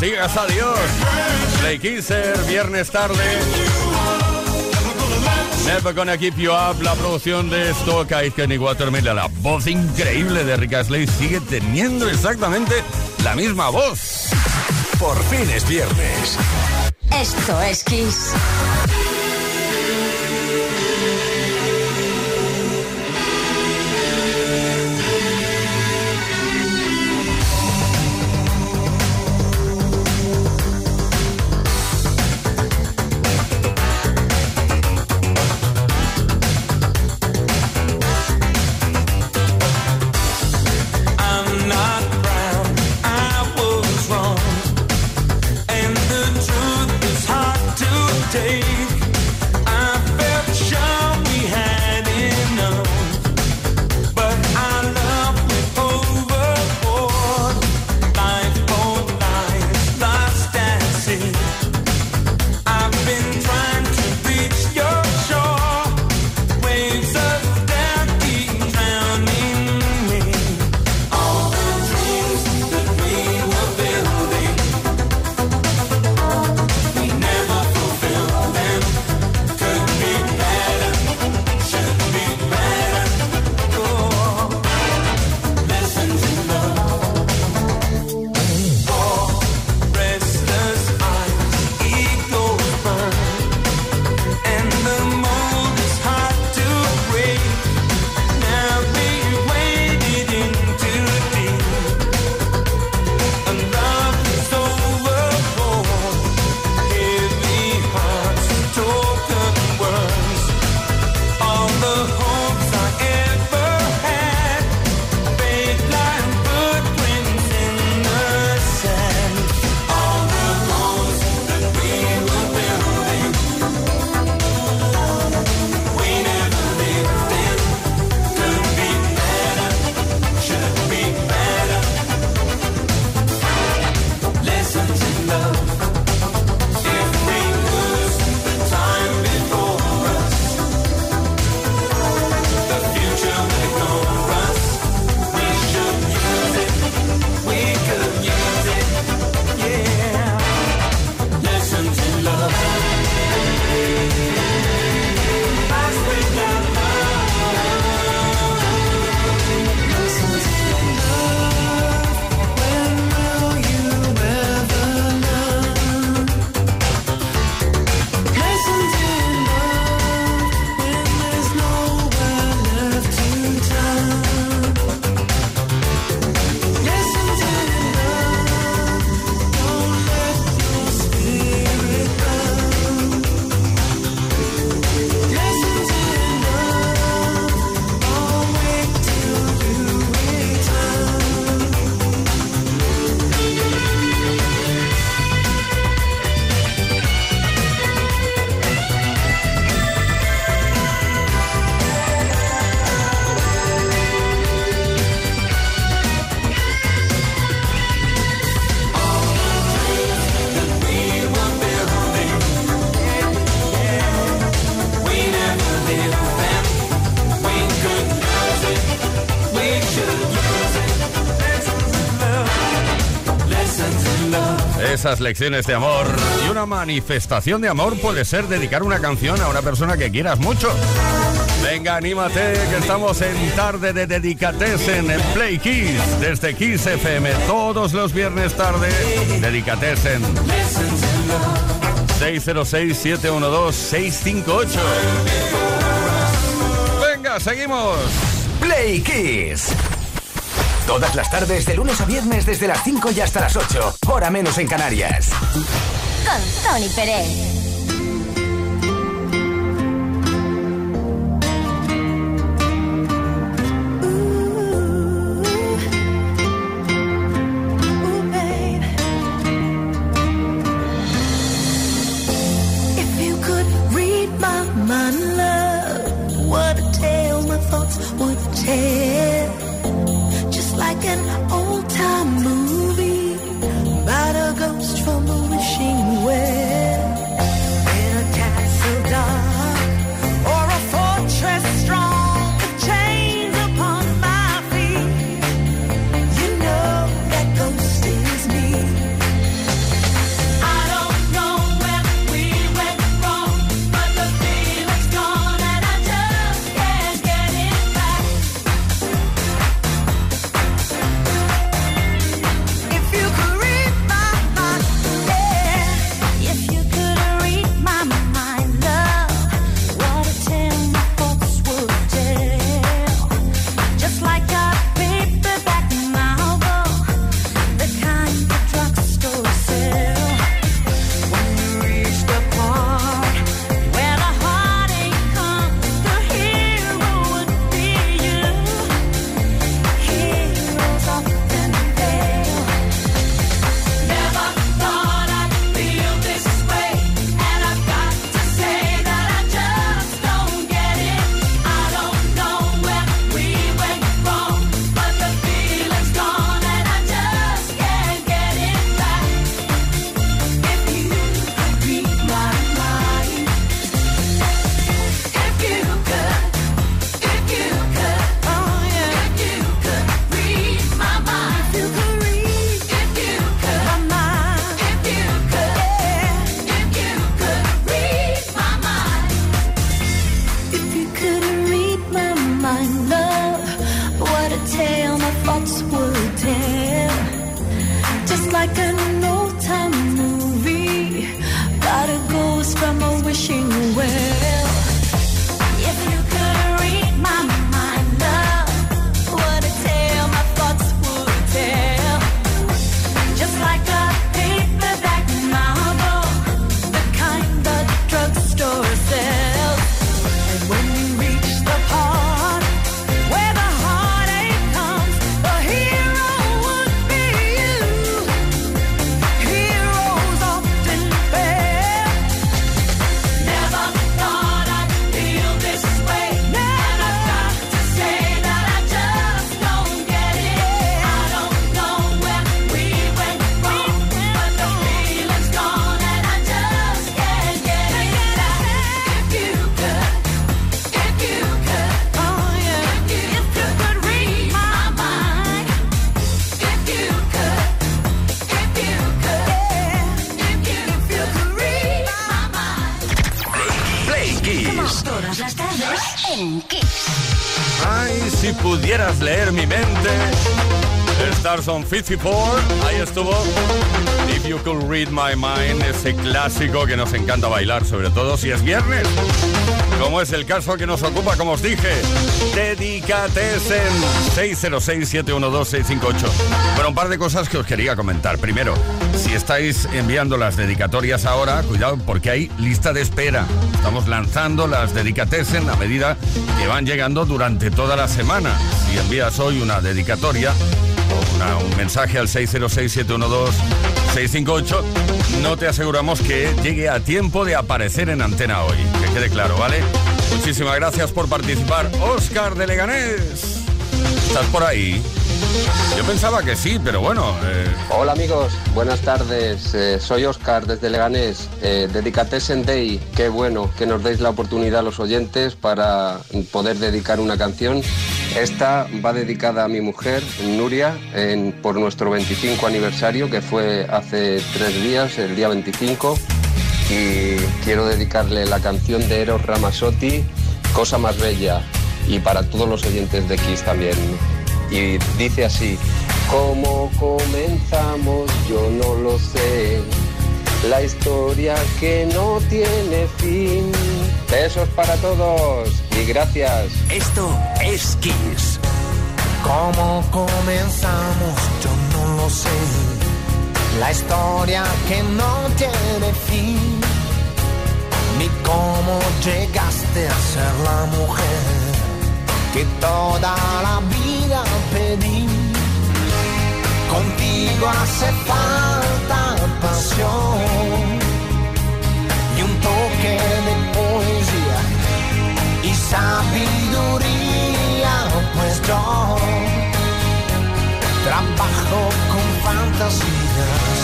Digas adiós. Play Kisser, viernes tarde. Never gonna keep you up, la producción de Stock Kenny Watermill, la voz increíble de Rick Astley sigue teniendo exactamente la misma voz. Por fin es viernes. Esto es Kiss. Esas lecciones de amor. Y una manifestación de amor puede ser dedicar una canción a una persona que quieras mucho. Venga, anímate, que estamos en tarde de Dedicatesen en Play Kiss, desde Kiss FM, todos los viernes tarde. Dedicatesen. 606-712-658. Venga, seguimos. Play Kiss. Todas las tardes, de lunes a viernes, desde las 5 y hasta las 8, hora menos en Canarias. Con Tony Pérez. Son 54. Ahí estuvo. If You Could Read My Mind, ese clásico que nos encanta bailar, sobre todo si es viernes. Como es el caso que nos ocupa, como os dije. Dedicates en 606-712-658. Bueno, un par de cosas que os quería comentar. Primero, si estáis enviando las dedicatorias ahora, cuidado porque hay lista de espera. Estamos lanzando las dedicatesen a medida que van llegando durante toda la semana. Si envías hoy una dedicatoria, un mensaje al 606-712-658, no te aseguramos que llegue a tiempo de aparecer en antena hoy. Que quede claro, ¿vale? Muchísimas gracias por participar. Oscar de Leganés, ¿estás por ahí? Yo pensaba que sí, pero bueno. Eh. Hola amigos, buenas tardes. Eh, soy Oscar desde Leganés. Eh, Dedicatessen Day. Qué bueno que nos deis la oportunidad a los oyentes para poder dedicar una canción. Esta va dedicada a mi mujer, Nuria, por nuestro 25 aniversario, que fue hace tres días, el día 25. Y quiero dedicarle la canción de Eros Ramazzotti, Cosa más bella, y para todos los oyentes de Kiss también y dice así, ¿cómo comenzamos? Yo no lo sé. La historia que no tiene fin. Besos para todos y gracias. Esto es Kiss. ¿Cómo comenzamos? Yo no lo sé. La historia que no tiene fin. Ni cómo llegaste a ser la mujer que toda la vida pedí. Contigo hace falta pasión y un toque de poesía y sabiduría, pues yo trabajo con fantasías.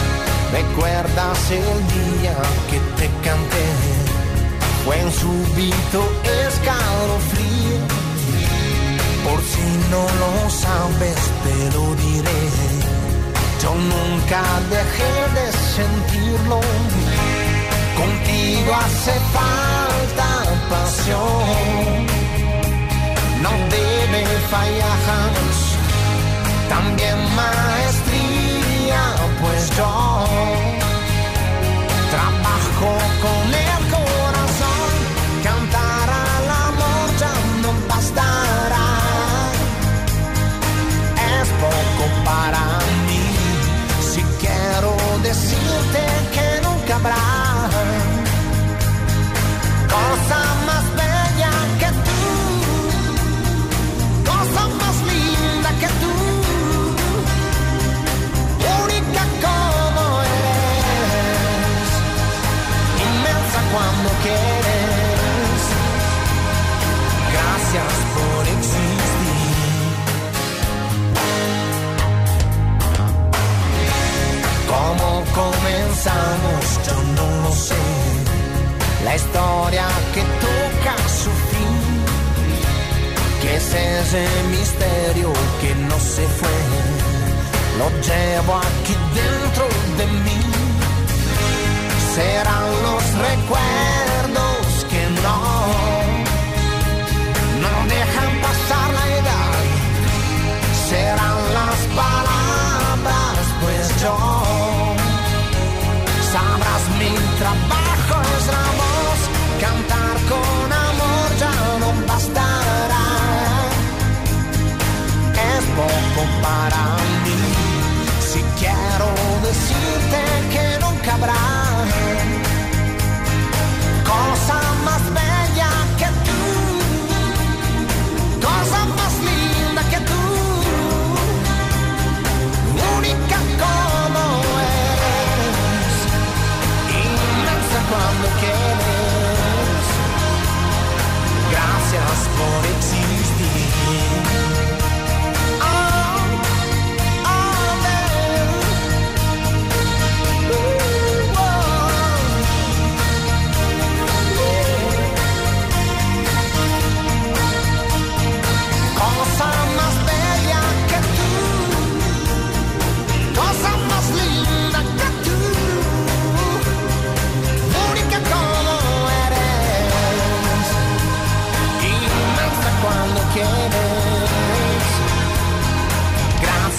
¿Recuerdas el día que te canté? Fue un súbito escalofrío por si no lo sabes, te lo diré. Yo nunca dejé de sentirlo. Contigo hace falta pasión. No debe fallar. También maestría, pues yo trabajo con es ese misterio que no se fue? Lo llevo aquí dentro de mí. Serán los recuerdos que no, para mí, si quiero decirte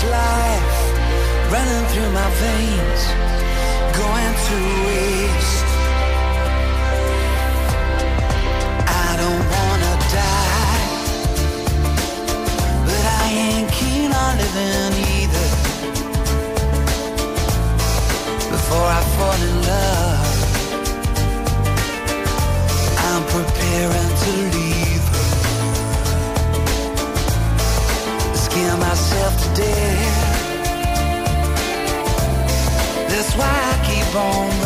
this life running through my veins, going to waste. phone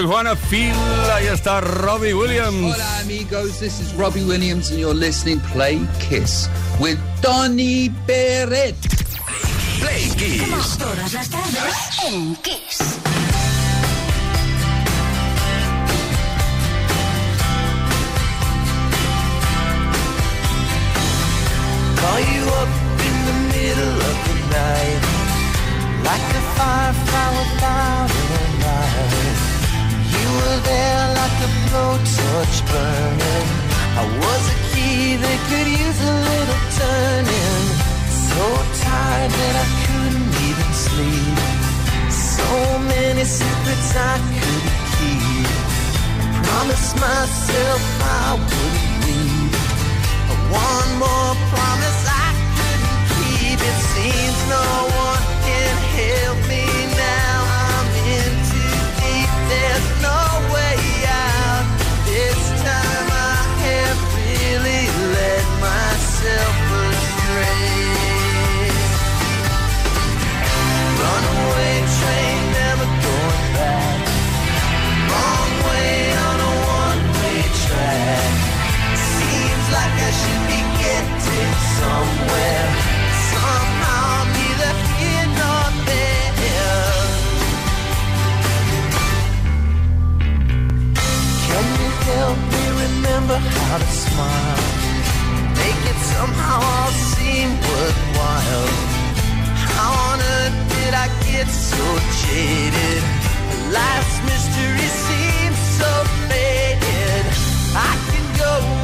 Juana Feel. Ahí está Robbie Williams. Hola, amigos. This is Robbie Williams, and you're listening Play Kiss with Tony Peret. Play Kiss. Todas las tardes en Kiss. Call you up in the middle of the night, like a firefly were there like a blowtorch burning. I was a key that could use a little turning. So tired that I couldn't even sleep. So many secrets I couldn't keep. Promised myself I wouldn't leave. But one more promise I couldn't keep. It seems no one can help me myself astray. Runaway train never going back. Way on a one-way track. Seems like I should be getting somewhere. Somehow neither here nor there. Can you help me remember how to smile? somehow all seem worthwhile. How on earth did I get so jaded? Life's mystery seems so faded. I can go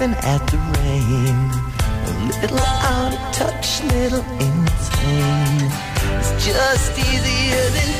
laughing at the rain. A little out of touch, little insane. It's just easier than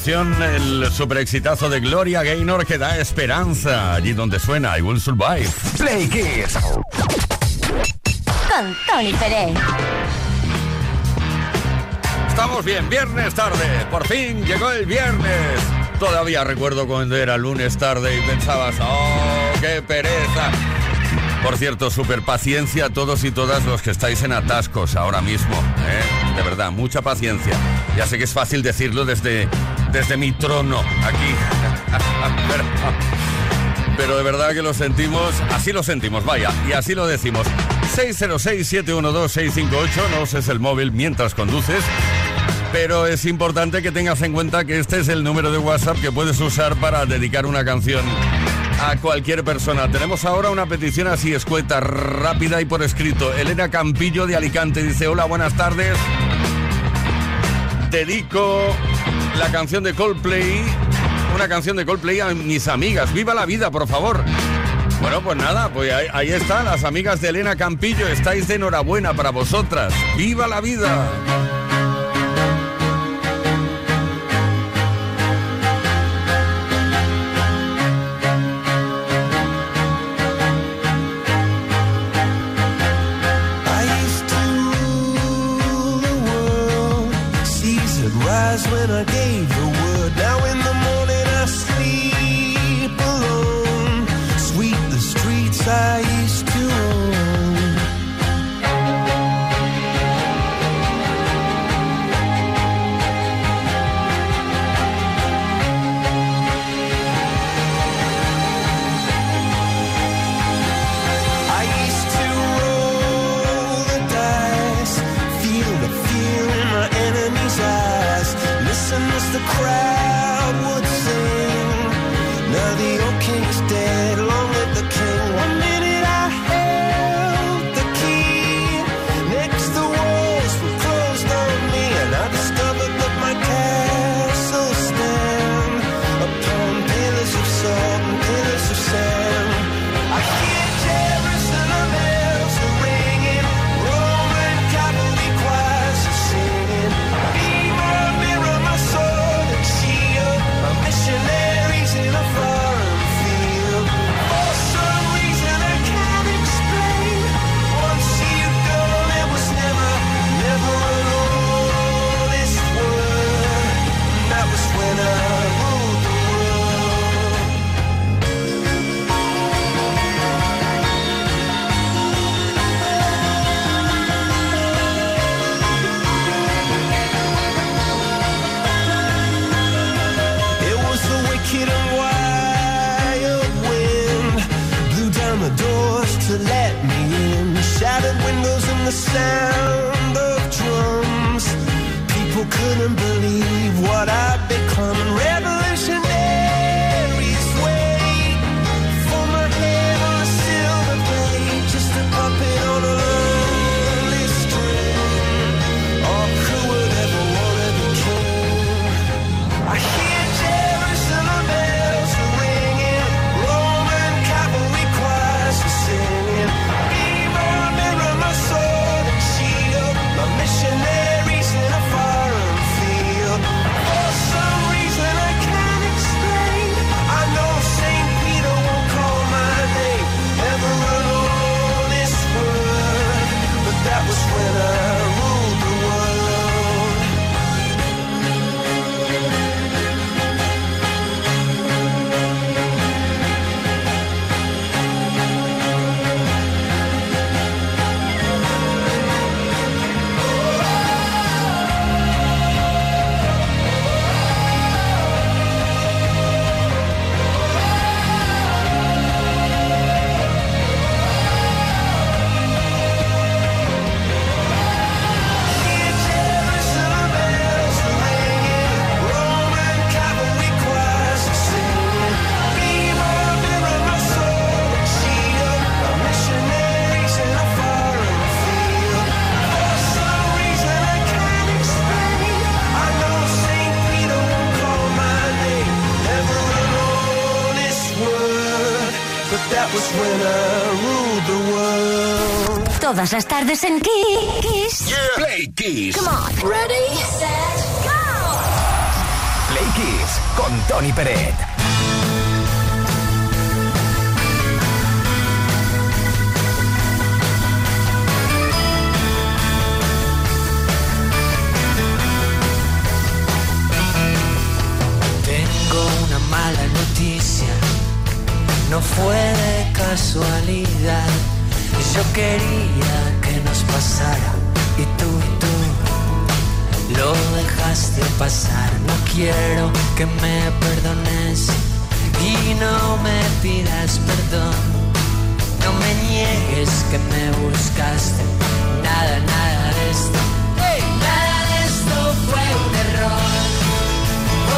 Canción, el super exitazo de Gloria Gaynor que da esperanza allí donde suena I Will Survive. Play Kiss. Con Tony Pérez. Estamos bien, viernes tarde. Por fin llegó el viernes. Todavía recuerdo cuando era lunes tarde y pensabas, oh, qué pereza. Por cierto, super paciencia a todos y todas los que estáis en atascos ahora mismo. ¿eh? De verdad, mucha paciencia. Ya sé que es fácil decirlo desde, desde mi trono aquí. pero, de verdad que lo sentimos, así lo sentimos, vaya, y así lo decimos. 606-712-658, no es el móvil mientras conduces. Pero es importante que tengas en cuenta que este es el número de WhatsApp que puedes usar para dedicar una canción a cualquier persona. Tenemos ahora una petición así escueta, rápida y por escrito. Elena Campillo de Alicante dice, hola, buenas tardes. Dedico la canción de Coldplay, una canción de Coldplay a mis amigas. Viva la vida, por favor. Bueno, pues nada, pues ahí, ahí están las amigas de Elena Campillo. Estáis de enhorabuena para vosotras. ¡Viva la vida! Sound of drums. People couldn't believe Todas las tardes en Kiss. Play Kiss. Come on. Ready, set, go. con Tony Peret. Tengo una mala noticia, no fue de casualidad. Quería que nos pasara y tú y tú lo dejaste pasar. No quiero que me perdones y no me pidas perdón. No me niegues que me buscaste. Nada, nada de esto. Nada de esto fue un error.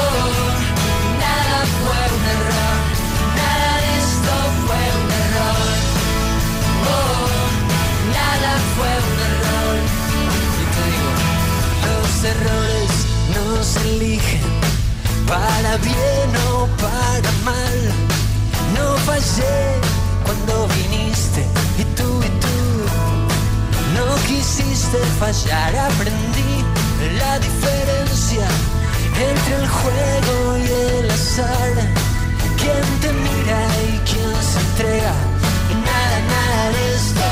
Oh, nada fue un error. Los errores no se eligen para bien o para mal. No fallé cuando viniste y tú y tú no quisiste fallar. Aprendí la diferencia entre el juego y el azar. Quién te mira y quién se entrega. Y nada, nada de esto,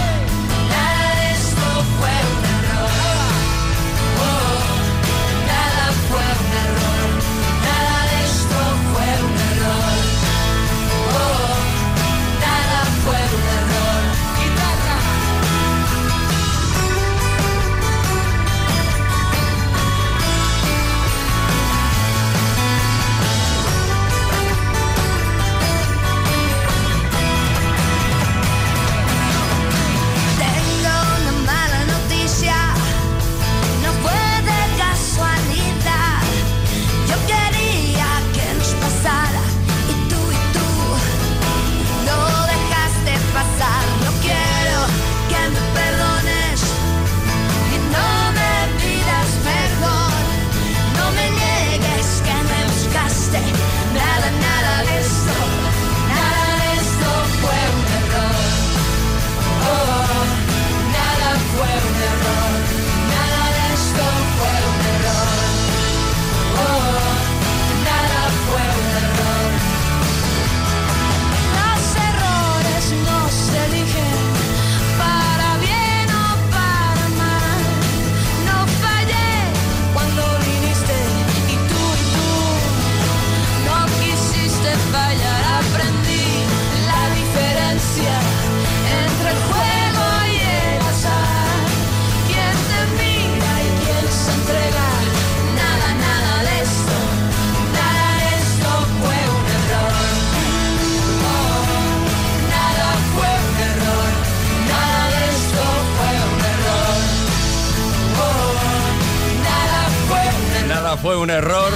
un error.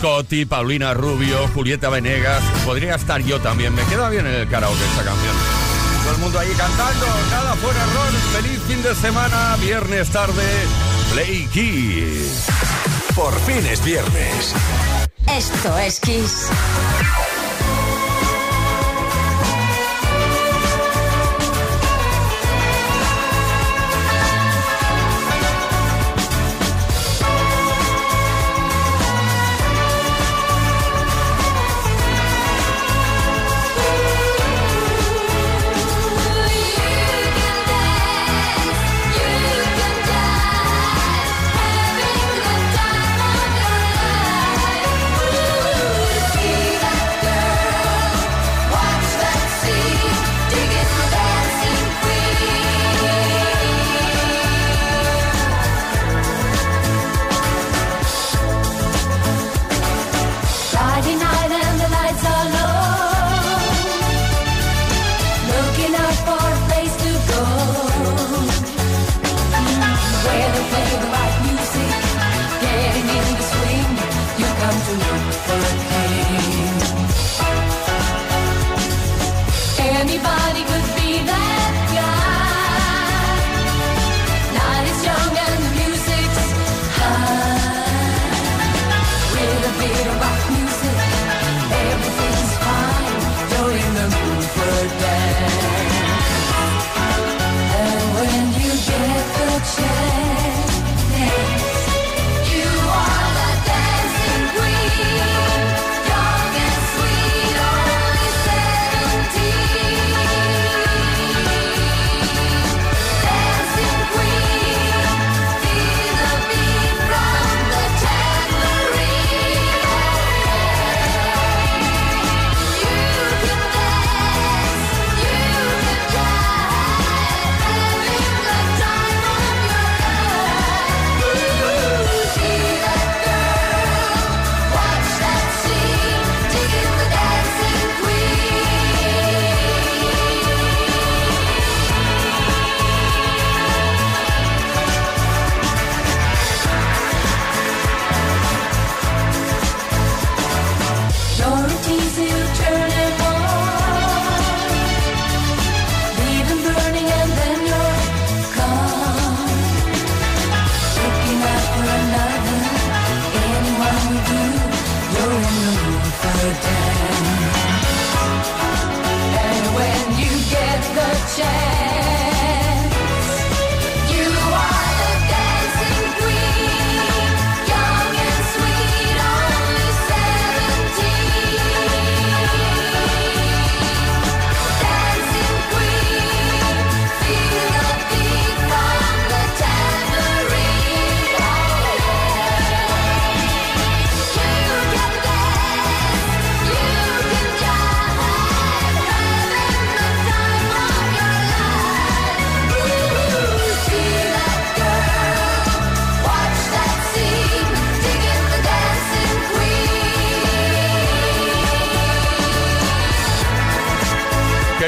Coti, Paulina Rubio, Julieta Venegas. Podría estar yo también. Me queda bien en el karaoke esta canción. Todo el mundo ahí cantando. Nada fue un error. Feliz fin de semana. Viernes tarde. Play Kiss. Por fin es viernes. Esto es Kiss.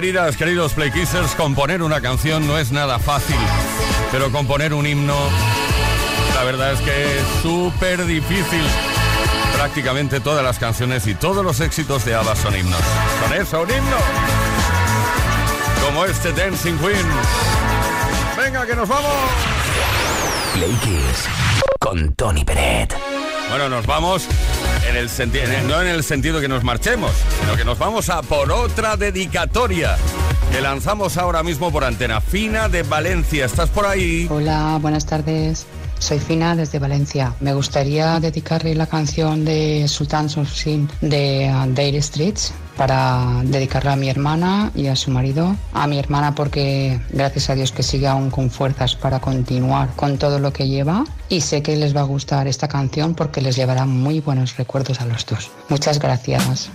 Queridas, queridos Play componer una canción no es nada fácil, pero componer un himno, la verdad es que es súper difícil. Prácticamente todas las canciones y todos los éxitos de ABBA son himnos. Son eso, un himno. Como este Dancing Queen. Venga, que nos vamos. Play con Tony Peret. Bueno, nos vamos no en el sentido que nos marchemos, sino que nos vamos a por otra dedicatoria que lanzamos ahora mismo por Antena Fina de Valencia. ¿Estás por ahí? Hola, buenas tardes. Soy Fina desde Valencia. Me gustaría dedicarle la canción de Sultan of Sin de uh, Dire Streets para dedicarla a mi hermana y a su marido. A mi hermana porque gracias a Dios que sigue aún con fuerzas para continuar con todo lo que lleva y sé que les va a gustar esta canción porque les llevará muy buenos recuerdos a los dos. Muchas gracias.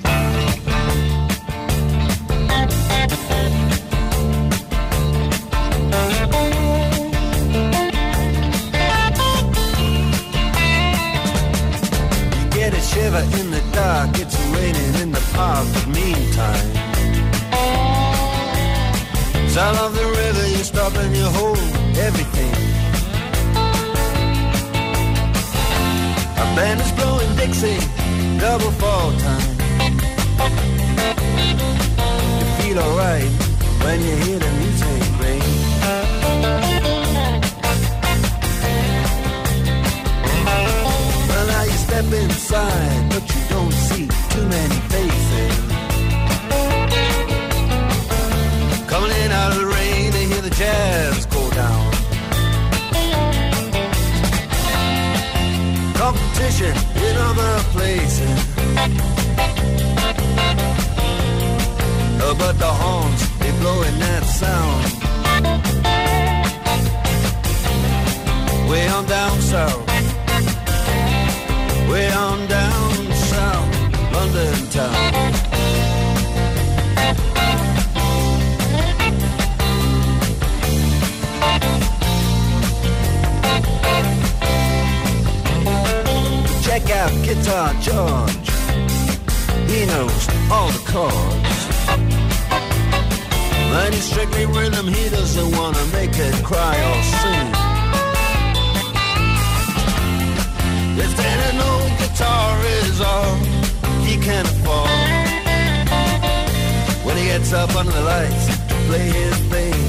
Guitar George. He knows all the chords. But he's strictly rhythm, he doesn't wanna make it cry or sing. If then an old guitar is all he can afford, when he gets up under the lights to play his thing.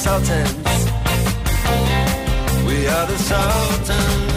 Sultans. We are the Sultans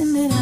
Isn't